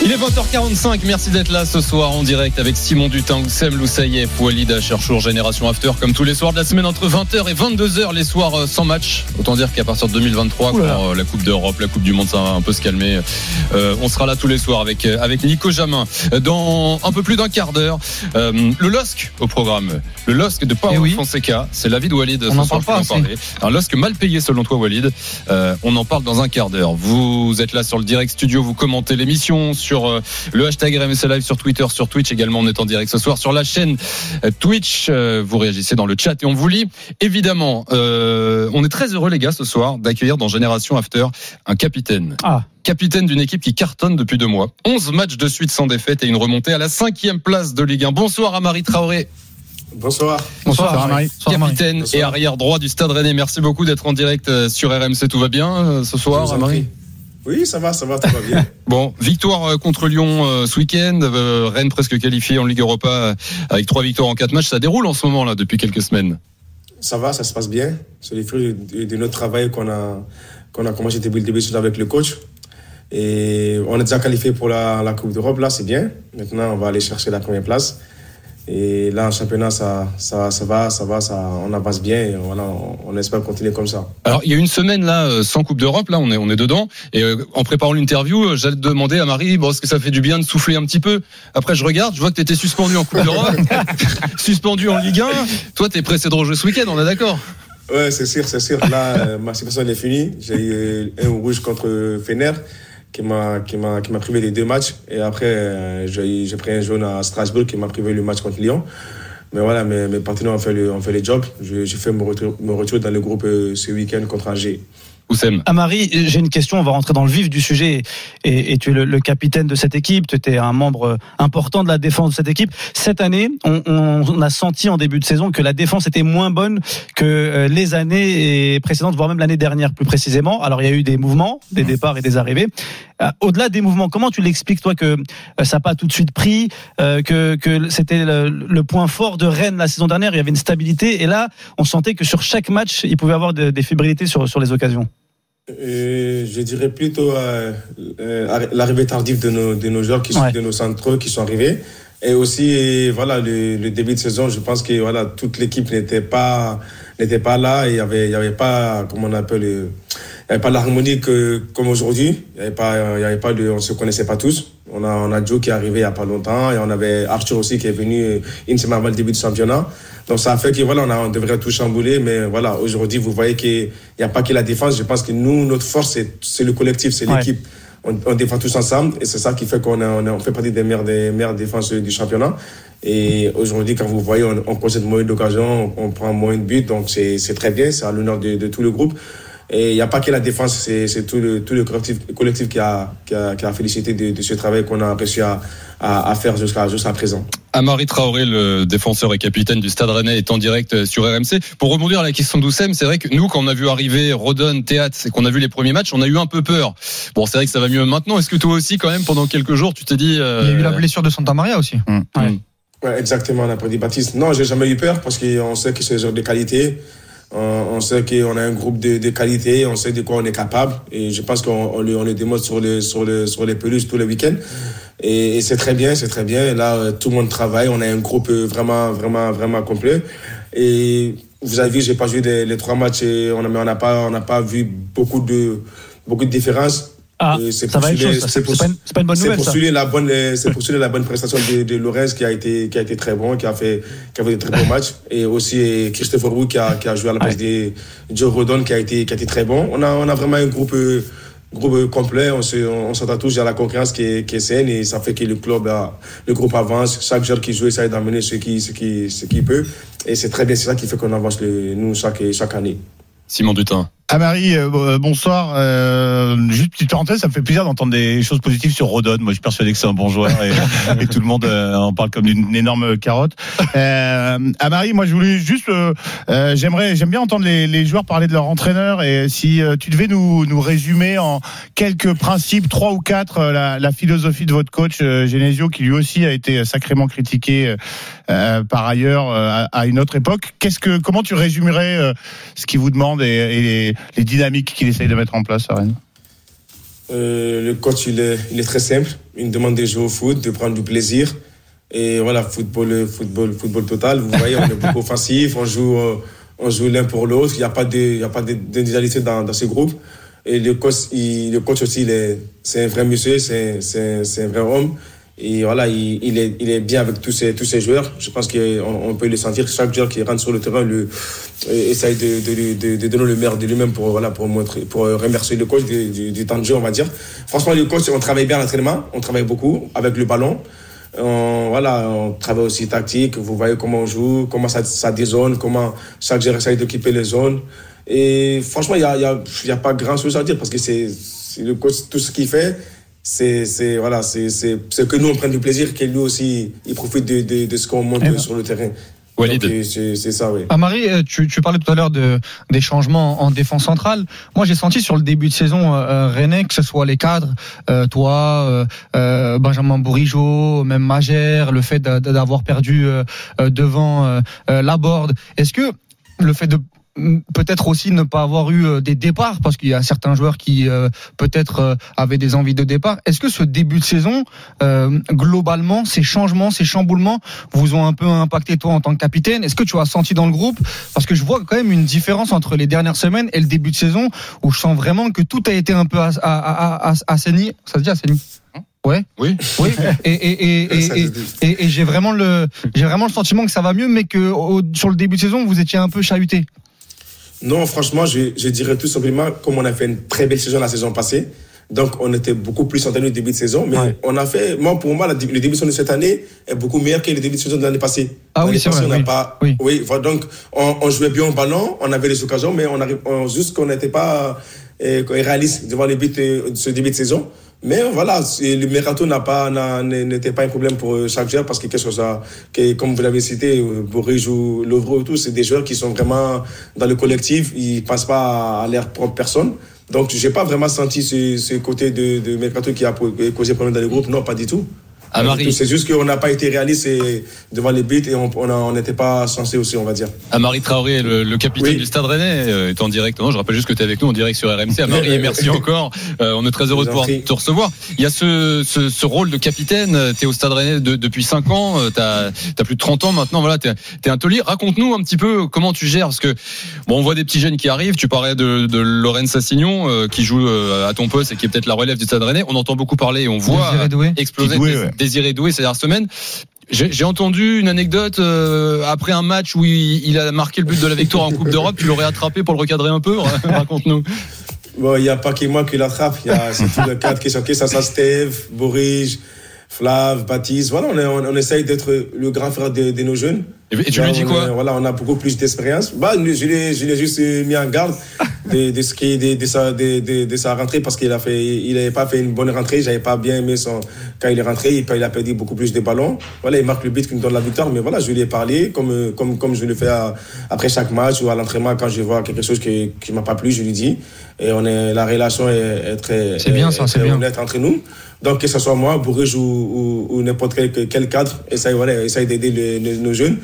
Il est 20h45, merci d'être là ce soir en direct avec Simon Dutang, Sem Loussaïef, Walid Acherchour, Génération After, comme tous les soirs de la semaine entre 20h et 22h, les soirs euh, sans match. Autant dire qu'à partir de 2023, quand euh, la Coupe d'Europe, la Coupe du Monde, ça va un peu se calmer, euh, on sera là tous les soirs avec, avec Nico Jamin. Dans un peu plus d'un quart d'heure, euh, le LOSC au programme. Le LOSC de Paolo Eh oui. Fonseca, c'est l'avis de Walid ce en soir, parle pas peux en parler. Un LOSC mal payé selon toi Walid. Euh, on en parle dans un quart d'heure. Vous êtes là sur le direct studio, vous commentez l'émission sur euh, le hashtag RMC Live sur Twitter, sur Twitch également. On est en direct ce soir sur la chaîne euh, Twitch. Euh, Vous réagissez dans le chat et on vous lit. Évidemment, euh, on est très heureux les gars ce soir d'accueillir dans Génération After un capitaine. Ah. Capitaine d'une équipe qui cartonne depuis deux mois. 11 matchs de suite sans défaite et une remontée à la cinquième place de Ligue 1. Bonsoir à Marie Traoré, Bonsoir. Bonsoir, Marie. capitaine Bonsoir. et arrière droit du Stade Rennais. Merci beaucoup d'être en direct sur RMC. Tout va bien ce soir, Marie? Oui, ça va, ça va, tout va bien. Bon, victoire euh, contre Lyon euh, ce week-end, euh, Rennes presque qualifié en Ligue Europa avec trois victoires en quatre matchs. Ça déroule en ce moment là depuis quelques semaines. ça va, ça se passe bien. C'est les fruits de, de notre travail qu'on a, qu'on a commencé depuis le début avec le coach. Et on est déjà qualifié pour la, la Coupe d'Europe, là, c'est bien. Maintenant, on va aller chercher la première place. Et là, en championnat, ça, ça, ça va, ça va, ça, on avance bien. Et voilà, on, on espère continuer comme ça. Alors il y a une semaine là euh, sans Coupe d'Europe, là on est on est dedans. Et euh, en préparant l'interview, euh, j'allais demander à Marie, bon est-ce que ça fait du bien de souffler un petit peu? Après je regarde, je vois que tu étais suspendu en Coupe d'Europe, suspendu en Ligue 1. Toi t'es pressé de rejouer ce week-end, on est d'accord? Ouais, c'est sûr, c'est sûr. Là, ma situation est finie. J'ai eu un rouge contre Fener qui m'a qui m'a qui m'a privé des deux matchs et après euh, j'ai pris un jaune à Strasbourg qui m'a privé le match contre Lyon. Mais voilà, mes, partenaires ont fait le ont fait le job. Je- J'ai fait mon retour, mon retour dans le groupe euh, ce week-end contre Angers. Oussem. Amari, j'ai une question, on va rentrer dans le vif du sujet. Et, et tu es le, le capitaine de cette équipe, tu étais un membre important de la défense de cette équipe. Cette année, on, on- on a senti en début de saison que la défense était moins bonne que euh, les années précédentes, voire même l'année dernière plus précisément. Alors il y a eu des mouvements, des départs et des arrivées. Euh, Au-delà des mouvements, comment tu l'expliques toi que euh, ça n'a pas tout de suite pris, que, que c'était le, le point fort de Rennes la saison dernière, il y avait une stabilité. Et là, on sentait que sur chaque match, il pouvait y avoir de- des fébrilités sur, sur les occasions. Euh, je dirais plutôt euh, euh, l'arrivée tardive de nos, de nos joueurs, qui sont, Ouais. de nos centraux qui sont arrivés. Et aussi, voilà, le, le début de saison, je pense que voilà, toute l'équipe n'était pas, n'était pas là et il y avait, il y avait pas, comment on appelle, euh, il y avait pas l'harmonie que, comme aujourd'hui. Il y avait pas, il y avait pas de, on se connaissait pas tous. On a, on a Joe qui est arrivé il y a pas longtemps et on avait Arthur aussi qui est venu euh, une semaine avant le début du championnat. Donc ça a fait que voilà, on, a, on devrait tout chambouler, mais voilà, aujourd'hui, vous voyez qu'il n'y a pas que la défense. Je pense que nous, notre force, c'est, c'est le collectif, c'est Ouais. l'équipe. On, on défend tous ensemble et c'est ça qui fait qu'on on, fait partie des meilleures, des meilleures défenses du championnat. Et aujourd'hui, quand vous voyez, on, on possède moins d'occasions, on, on prend moins de buts, donc c'est, c'est très bien, c'est à l'honneur de, de tout le groupe. Et il n'y a pas que la défense, c'est, c'est tout le, tout le collectif, collectif qui, a, qui, a, qui a félicité de, de ce travail qu'on a réussi à, à, à faire jusqu'à, jusqu'à présent. Amari Traoré, le défenseur et capitaine du Stade Rennais, est en direct euh, sur RMC. Pour rebondir à la question d'Oussem, c'est vrai que nous, quand on a vu arriver Rodon, Théâtre, et qu'on a vu les premiers matchs, on a eu un peu peur. Bon, c'est vrai que ça va mieux maintenant. Est-ce que toi aussi, quand même, pendant quelques jours, tu t'es dit... euh, Il y a eu la blessure de Santa Maria aussi. Ouais. Ouais, exactement, on a pas dit Baptiste. Non, j'ai jamais eu peur parce qu'on sait que c'est un joueur de qualité. On, on sait qu'on a un groupe de, de qualité, on sait de quoi on est capable. Et je pense qu'on on le, on le démontre sur, sur, sur les pelouses tous les week-ends. Et, et c'est très bien, c'est très bien. Et là, euh, tout le monde travaille. On a un groupe euh, vraiment, vraiment, vraiment complet. Et vous avez vu, j'ai pas joué les, les trois matchs et on n'a on pas, pas vu beaucoup de, beaucoup de différences. Ah, c'est ça va être c'est C'est c'est pas, une- c'est pas une bonne c'est nouvelle, souligner la bonne, euh, c'est la bonne prestation de, de Lorenz qui a été, qui a été très bon, qui a fait, qui a fait de très bons matchs. Et aussi euh, Christopher Wu qui a, qui a joué à la place de Joe Rodon qui a été, qui a été très bon. On a, on a vraiment un groupe, euh, groupe complet. On se, on, s'entend tous. Il y a la concurrence qui est, qui est saine et ça fait que le club, a- le groupe avance. Chaque joueur qui joue essaie d'amener ce qui, ce qui, ce qu'il peut. Et c'est très bien. C'est ça qui fait qu'on avance le, nous chaque, chaque année. Simon Dutin. Amari, euh, bon- euh, bonsoir. Euh, juste petite parenthèse, ça me fait plaisir d'entendre des choses positives sur Rodon. Moi, je suis persuadé que c'est un bon joueur et, et tout le monde euh, en parle comme d'une énorme carotte. Euh, Amari, moi, je voulais juste, euh, euh, j'aimerais, j'aime bien entendre les, les joueurs parler de leur entraîneur et si euh, tu devais nous, nous résumer en quelques principes, trois ou quatre, euh, la, la philosophie de votre coach euh, Genesio, qui lui aussi a été sacrément critiqué euh, par ailleurs euh, à, à une autre époque. Qu'est-ce que, comment tu résumerais euh, ce qu'il vous demande et, et les, les dynamiques qu'il essaye de mettre en place à Rennes Euh, le coach, il est, il est très simple. Il nous demande de jouer au foot, de prendre du plaisir. Et voilà, football, football, football total. Vous voyez, on est beaucoup offensif, on joue, euh, on joue l'un pour l'autre. Il n'y a pas d'individualité dans, dans ce groupe. Et le coach, il- le coach aussi, c'est un vrai monsieur, c'est un vrai homme. Et voilà, il, il est, il est bien avec tous ces, tous ces joueurs. Je pense qu'on on peut le sentir. Chaque joueur qui rentre sur le terrain le, euh, essaye de, de, de, de donner le meilleur de lui-même pour, voilà, pour, montrer, pour euh, remercier le coach du, du, temps de jeu, on va dire. Franchement, le coach, on travaille bien l'entraînement. On travaille beaucoup avec le ballon. On, voilà, on travaille aussi tactique. Vous voyez comment on joue, comment ça, ça dézone, comment chaque joueur essaye d'occuper les zones. Et franchement, il n'y a, y a, y a pas grand chose à dire parce que c'est le coach, tout ce qu'il fait, c'est c'est- voilà, c'est c'est- que nous, on prenne du plaisir, que lui aussi, il profite de, de, de ce qu'on montre Eh ben. sur le terrain. C'est ça, oui. Amari, euh, tu, tu parlais tout à l'heure de, des changements en défense centrale. Moi, j'ai senti sur le début de saison euh, euh, Rennais, que ce soit les cadres, euh, toi, euh, Benjamin Bourigeau, même Magère, le fait d'a- d'avoir perdu devant euh, Laborde. Est-ce que le fait de peut-être aussi ne pas avoir eu euh, des départs parce qu'il y a certains joueurs qui euh, peut-être euh, avaient des envies de départ. Est-ce que ce début de saison, euh, globalement, ces changements, ces chamboulements vous ont un peu impacté toi en tant que capitaine? Est-ce que tu as senti dans le groupe Parce que je vois quand même une différence entre les dernières semaines et le début de saison où je sens vraiment que tout a été un peu assaini? Ça se dit assaini? Ouais. Oui. Oui. Et j'ai vraiment le j'ai vraiment le sentiment que ça va mieux, mais que au- sur le début de saison vous étiez un peu chahuté. Non, franchement, je, je dirais tout simplement, comme on a fait une très belle saison la saison passée, donc on était beaucoup plus entendu au début de saison, mais Ouais. on a fait, moi pour moi, le début de saison de cette année est beaucoup meilleur que le début de saison de l'année passée. Ah oui, c'est vrai, on oui. Pas, Oui. donc on, on jouait bien au ballon, on avait les occasions, mais on arrive, on, juste qu'on n'était pas euh, réaliste devant les buts euh, de ce début de saison. Mais voilà, le mercato n'a pas, n'était pas un problème pour euh, chaque joueur parce que quelque chose à, que, comme vous l'avez cité, euh, Boris ou Lovro tout, c'est des joueurs qui sont vraiment dans le collectif, ils passent pas à leur propre personne. Donc, j'ai pas vraiment senti ce, ce côté de, de mercato qui a causé problème dans le groupe. Non, pas du tout. Amari, C'est juste qu'on n'a pas été réaliste et- devant les buts et on n'était pas censé aussi, on va dire. Amari Traoré, le, le capitaine Oui. du Stade Rennais, euh, est en direct. Non, je rappelle juste que tu es avec nous en direct sur RMC. Amari, et merci encore. Euh, on est très heureux de pouvoir prie. te recevoir. Il y a ce, ce, ce rôle de capitaine. Tu es au Stade Rennais de- depuis 5 ans. Tu as, plus de 30 ans maintenant. Voilà, tu es, un taulier. Raconte-nous un petit peu comment tu gères. Parce que, bon, on voit des petits jeunes qui arrivent. Tu parlais de, de Lorraine Sassignon, euh, qui joue euh, à ton poste et qui est peut-être la relève du Stade Rennais. On entend beaucoup parler et on voit exploser Doué, Dés- ouais. Désiré Doué ces dernières semaines. J'ai entendu une anecdote euh, après un match où il, il a marqué le but de la victoire en Coupe d'Europe. Tu l'aurais attrapé pour le recadrer un peu? Raconte-nous. Bon, il n'y a pas que moi qui l'attrape. Il y a c'est tout le cadre qui sont qui ça, ça Steve, Boris, Flav, Baptiste. Voilà, on, est- on, on essaye d'être le grand frère de, de nos jeunes. Et, et tu lui Là, dis on quoi? est- Voilà, on a beaucoup plus d'expérience. Bah, je l'ai, je l'ai juste mis en garde de, de ce qui, de, de sa, de, de, sa rentrée parce qu'il a fait, il n'avait pas fait une bonne rentrée. J'avais pas bien aimé son, quand il est rentré. Il, il a perdu beaucoup plus de ballons. Voilà, il marque le but qui nous donne la victoire. Mais voilà, je lui ai parlé comme, comme, comme je le fais à- après chaque match ou à l'entraînement quand je vois quelque chose qui, qui m'a pas plu, je lui dis. Et on est, la relation est, est très, C'est bien, ça, est c'est bien. honnête entre nous. Donc, que ce soit moi, Bourges ou, ou, ou n'importe quel, quel cadre, essaye, voilà, essaye d'aider nos jeunes.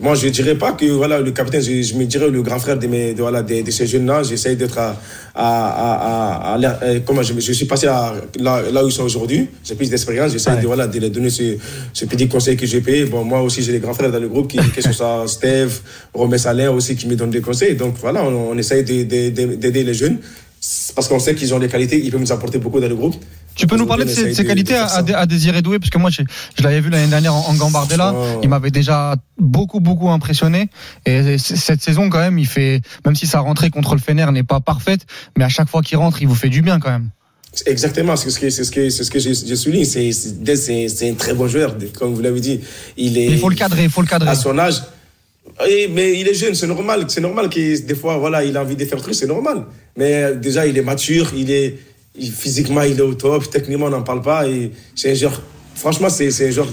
Moi, je ne dirais pas que voilà, le capitaine, je, je me dirais le grand frère de, mes, de, voilà, de, de ces jeunes-là. J'essaye d'être à, à, à, à, euh, comment je, je suis passé à, là, là où ils sont aujourd'hui. J'ai plus d'expérience. J'essaie de, voilà, de leur donner ce, ce petit conseil que j'ai payé. Bon, moi aussi, j'ai des grands frères dans le groupe, qui, que ce soit Steve, Romain Salin aussi, qui me donnent des conseils. Donc voilà, on, on de- d'aider les jeunes. Parce qu'on sait qu'ils ont des qualités, ils peuvent nous apporter beaucoup dans le groupe. Tu peux nous parler de ses, qualités de à, à, Désiré Doué? Parce que moi, je, je l'avais vu l'année dernière en, en Gambardella. Oh. Il m'avait déjà beaucoup, beaucoup impressionné. Et cette saison, quand même, il fait, même si sa rentrée contre le Fener n'est pas parfaite, mais à chaque fois qu'il rentre, il vous fait du bien, quand même. Exactement, c'est ce que, c'est ce que, c'est ce que je, je souligne. C'est, c'est, un très bon joueur, comme vous l'avez dit. Il est, Il faut le cadrer, il faut le cadrer. à son âge, mais il est jeune, c'est normal. C'est normal qu'il des fois, voilà, il a envie de faire truc, c'est normal. Mais déjà, il est mature, il est physiquement, il est au top. Techniquement, on n'en parle pas. Et c'est un franchement, c'est un genre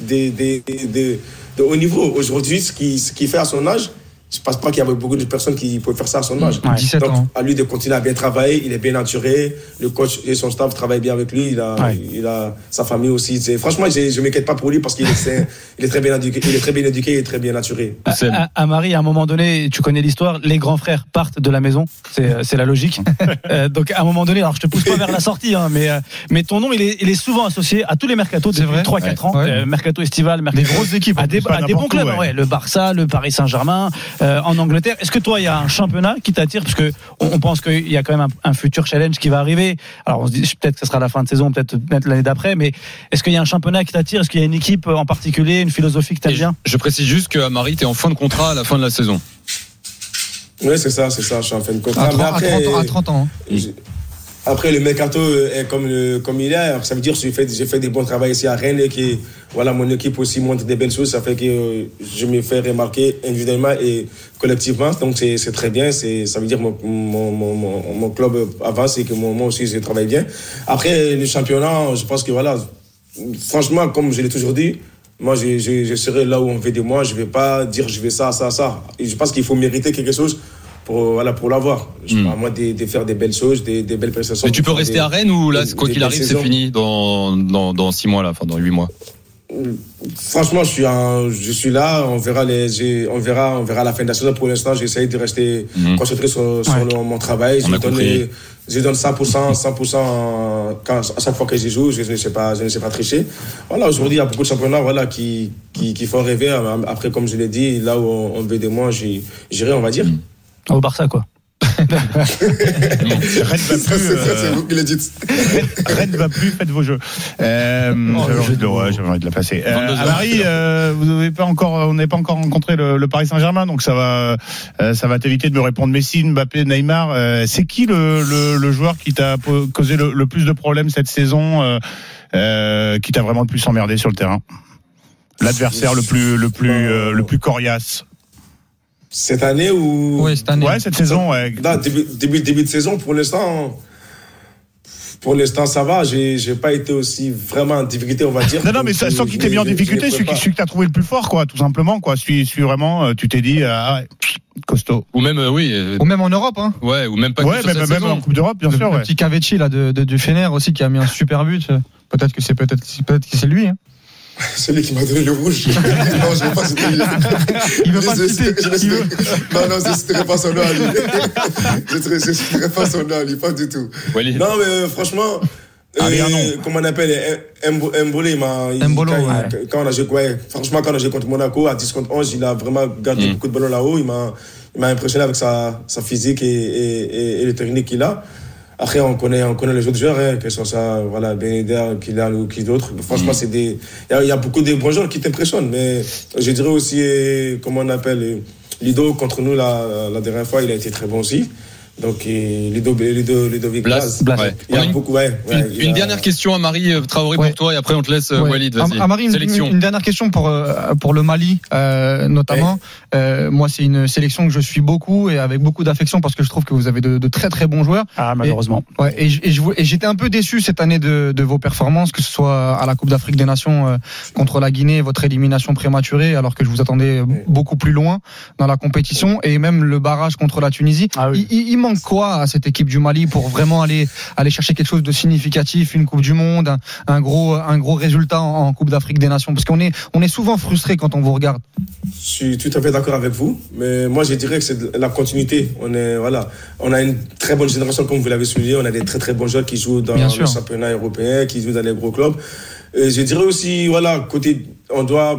de, de, de, haut niveau. Aujourd'hui, ce qu'il ce qu'il fait à son âge, je pense pas qu'il y avait beaucoup de personnes qui pouvaient faire ça à son âge. Ouais. 17 Donc, ans. à lui de continuer à bien travailler, il est bien naturé. Le coach et son staff travaillent bien avec lui. Il a, Ouais. il a sa famille aussi. C'est- Franchement, je ne m'inquiète pas pour lui parce qu'il est, c'est- il est très bien éduqué, il est très bien éduqué et très bien naturé. Oussem. À, à Marie, à un moment donné, tu connais l'histoire, les grands frères partent de la maison, c'est euh, la logique. Euh, donc à un moment donné, alors je te pousse pas vers la sortie, hein, mais, euh, mais ton nom, il est, il est souvent associé à tous les mercatos C'est depuis vrai 3-4 ans. Ouais. Euh, mercato estival, Des mercato grosses équipes. à des, à des bons clubs, ouais. ouais, le Barça, le Paris Saint-Germain, euh, en Angleterre. Est-ce que toi, il y a un championnat qui t'attire? Parce que on, on pense qu'il y a quand même un, un futur challenge qui va arriver. Alors on se dit peut-être que ce sera la fin de saison, peut-être l'année d'après, mais est-ce qu'il y a un championnat qui t'attire? Est-ce qu'il y a une équipe en particulier, une philosophie que t'aimes bien? je, je précise juste que Marie, t'es en fin de contrat à la fin de la saison. Oui, c'est ça, c'est ça. Je suis en fin de À contrat. 30, Mais à après, 30 ans. à 30 ans, hein. Après, le mercato est comme, le- comme il est. Ça veut dire que j'ai fait, j'ai fait des bons travaux ici à Rennes et que voilà, mon équipe aussi montre des belles choses. Ça fait que euh, je me fais remarquer individuellement et collectivement. Donc, c'est c'est très bien. C'est- Ça veut dire que mon, mon, mon, mon- club avance et que moi aussi, je travaille bien. Après, le championnat, je pense que voilà, franchement, comme je l'ai toujours dit, moi, je, je, je serai là où on veut de moi. Je ne vais pas dire je vais ça, ça, ça. Je pense qu'il faut mériter quelque chose pour, voilà, pour l'avoir. Je Mm. À moi de, de faire des belles choses, des, des belles prestations. Mais tu peux rester des- à Rennes ou là, des- quoi des qu'il arrive, c'est fini dans, dans, dans 6 mois, là, enfin dans 8 mois Franchement, je suis, je suis là. On verra, les, on, verra, on verra la fin de la saison. Pour l'instant, j'essaye de rester Mhm. concentré sur, sur Ouais. le- mon travail. On Je a donne, je donne 100%, 100% quand, à chaque fois que j'y joue. Je ne sais pas, je ne sais pas tricher. Voilà, aujourd'hui, il y a beaucoup de championnats voilà, qui, qui, qui font rêver. Après, comme je l'ai dit, là où on, on veut de moi, j'y- j'irai, on va dire. Au Barça, quoi. Rennes va plus. c'est euh, vous qui le dites. Rennes va plus, faites vos jeux. Euh, j'avais envie de, ouais, j'avais envie de la passer. Euh, 22 heures. Marie, euh, vous n'avez pas encore, on n'avez pas encore rencontré le, le Paris Saint-Germain, donc ça va, euh, ça va t'éviter de me répondre Messi, Mbappé, Neymar. Euh, c'est qui le, le, le joueur qui t'a causé le, le plus de problèmes cette saison, euh, euh, qui t'a vraiment le plus emmerdé sur le terrain? L'adversaire le plus, le plus, euh, le plus coriace. Cette année ou? Oui, cette année. Ouais, cette saison, ouais. Non, début, début, début de saison, pour l'instant, pour l'instant, ça va. J'ai, j'ai pas été aussi vraiment en difficulté, on va dire. Non, non, mais ça, sans qu'il t'ait mis en difficulté, celui, qui- celui que t'as trouvé le plus fort, quoi, tout simplement, quoi. Celui, celui vraiment, euh, tu t'es dit, ah ouais, costaud. Ou même, euh, oui, euh, Ou même en Europe, hein. ouais, ou même pas que Ouais, sur même, cette même saison. en Coupe d'Europe, bien le, sûr, le ouais. petit Cavetti là de, de- du Fener aussi qui a mis un super but. Peut-être que c'est peut-être peut-être que c'est lui. Hein. Celui qui m'a donné le rouge. non, je veux pas citer. Il veut pas Je le citer. le Non, non, je ne citerai pas son nom à lui. je ne citerai pas son nom à lui, pas du tout. Walid. Non, mais euh, franchement, un nom. comment on appelle Embo- Mbolo, il m'a. il- Mbolo, quand, ouais. il- quand on a joué, ouais, franchement, quand on a joué contre Monaco à 10 contre 11, il a vraiment gardé Mm. beaucoup de ballons là-haut. Il m'a, il m'a impressionné avec sa, sa physique et, et, et, et les techniques qu'il a. Après, on connaît, on connaît les autres joueurs, hein, que ce soit voilà, Ben Yedder, Kylian ou qui d'autres. Franchement, c'est des. Il y a- il y, a beaucoup de bons joueurs qui t'impressionnent, mais je dirais aussi, euh, comment on appelle, euh, Lido contre nous la, la dernière fois, il a été très bon aussi. Donc, euh, Lido, Lido, Ludovic Blas. Blas. Ouais. Il y a une- beaucoup, ouais. ouais, Une, il une a- dernière question à Marie euh, Traoré Ouais. pour toi et après on te laisse euh, Ouais. Walid, vas-y. Amari, une, Sélection. une dernière question pour euh, pour le Mali euh, notamment. Euh, moi, c'est une sélection que je suis beaucoup et avec beaucoup d'affection parce que je trouve que vous avez de, de très très bons joueurs. Ah, malheureusement. Ouais, et, et je vou- et j'étais un peu déçu cette année de, de vos performances, que ce soit à la Coupe d'Afrique des Nations euh, contre la Guinée, votre élimination prématurée, alors que je vous attendais beaucoup plus loin dans la compétition, et même le barrage contre la Tunisie. Ah oui. il, il- il manque quoi à cette équipe du Mali pour vraiment aller aller chercher quelque chose de significatif, une Coupe du Monde, un, un gros un gros résultat en, en Coupe d'Afrique des Nations? Parce qu'on est on est souvent frustré quand on vous regarde. Je suis tout à fait d'accord avec vous, mais moi je dirais que c'est la continuité. On est voilà, on a une très bonne génération comme vous l'avez souligné. On a des très très bons joueurs qui jouent dans Bien le sûr. championnat européen, qui jouent dans les gros clubs. Et je dirais aussi voilà, côté, on doit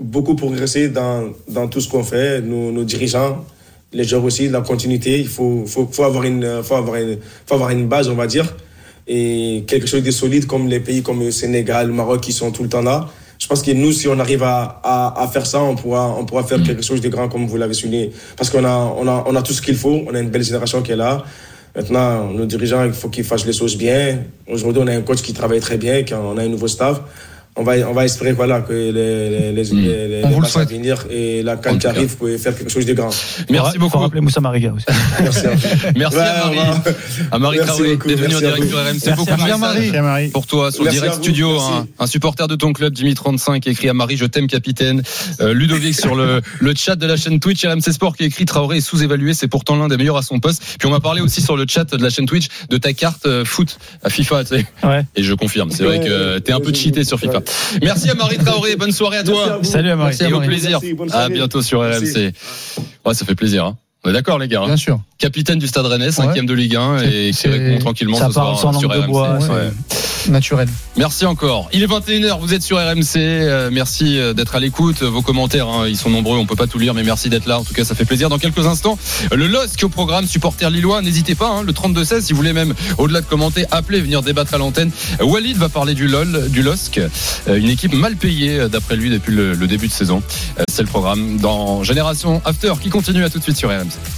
beaucoup progresser dans dans tout ce qu'on fait. Nos, nos dirigeants, les joueurs aussi, la continuité. Il faut faut, faut avoir une faut avoir une faut avoir une base, on va dire, et quelque chose de solide comme les pays comme le Sénégal, le Maroc qui sont tout le temps là. Je pense que nous, si on arrive à, à, à faire ça, on pourra, on pourra faire quelque chose de grand comme vous l'avez souligné. Parce qu'on a, on a, on a tout ce qu'il faut. On a une belle génération qui est là. Maintenant, nos dirigeants, il faut qu'ils fassent les choses bien. Aujourd'hui, on a un coach qui travaille très bien, on a un nouveau staff. On va, on va espérer voilà, que les, les, les, Mm. les, matchs à souhaite. venir et la tout qui arrive, vous pouvez faire quelque chose de grand. Merci Faut beaucoup. rappeler Moussa Mariga aussi. Merci à. Merci Ouais, à Marie. va- À Marie Merci Traoré d'être venue en merci à direct sur RMC. Merci Beaucoup à de Marie. Merci, Marie. pour toi sur le Merci direct à studio merci. un, un supporter de ton club Jimmy 35 qui écrit à Marie je t'aime capitaine Euh, Ludovic sur le, le chat de la chaîne Twitch RMC Sport qui écrit Traoré est sous-évalué c'est pourtant l'un des meilleurs à son poste puis on m'a parlé aussi sur le chat de la chaîne Twitch de ta carte euh, foot à FIFA tu sais Ouais. et je confirme c'est vrai que t'es un peu cheaté sur FIFA merci à Marie Traoré bonne soirée à Merci à toi. Salut à Marie. Merci à et au plaisir Merci, à bientôt sur. RMC ouais ça fait plaisir hein. On est d'accord les gars hein Bien sûr. capitaine du Stade Rennais cinquième de Ligue 1 et qui C'est- répond tranquillement Ça ce parle soir sans sur langue de RMC bois. Ouais. Naturel. Merci encore. Il est 21h, vous êtes sur RMC. Euh, merci euh, d'être à l'écoute. Vos commentaires, hein, ils sont nombreux, on peut pas tout lire, mais merci d'être là. En tout cas, ça fait plaisir. Dans quelques instants, le LOSC au programme supporter lillois. N'hésitez pas, hein, le 32-16, si vous voulez même, au-delà de commenter, appelez, venir débattre à l'antenne. Euh, Walid va parler du LOL, du LOSC, euh, une équipe mal payée, euh, d'après lui, depuis le, le début de saison. Euh, C'est le programme dans Génération After qui continue à tout de suite sur RMC. times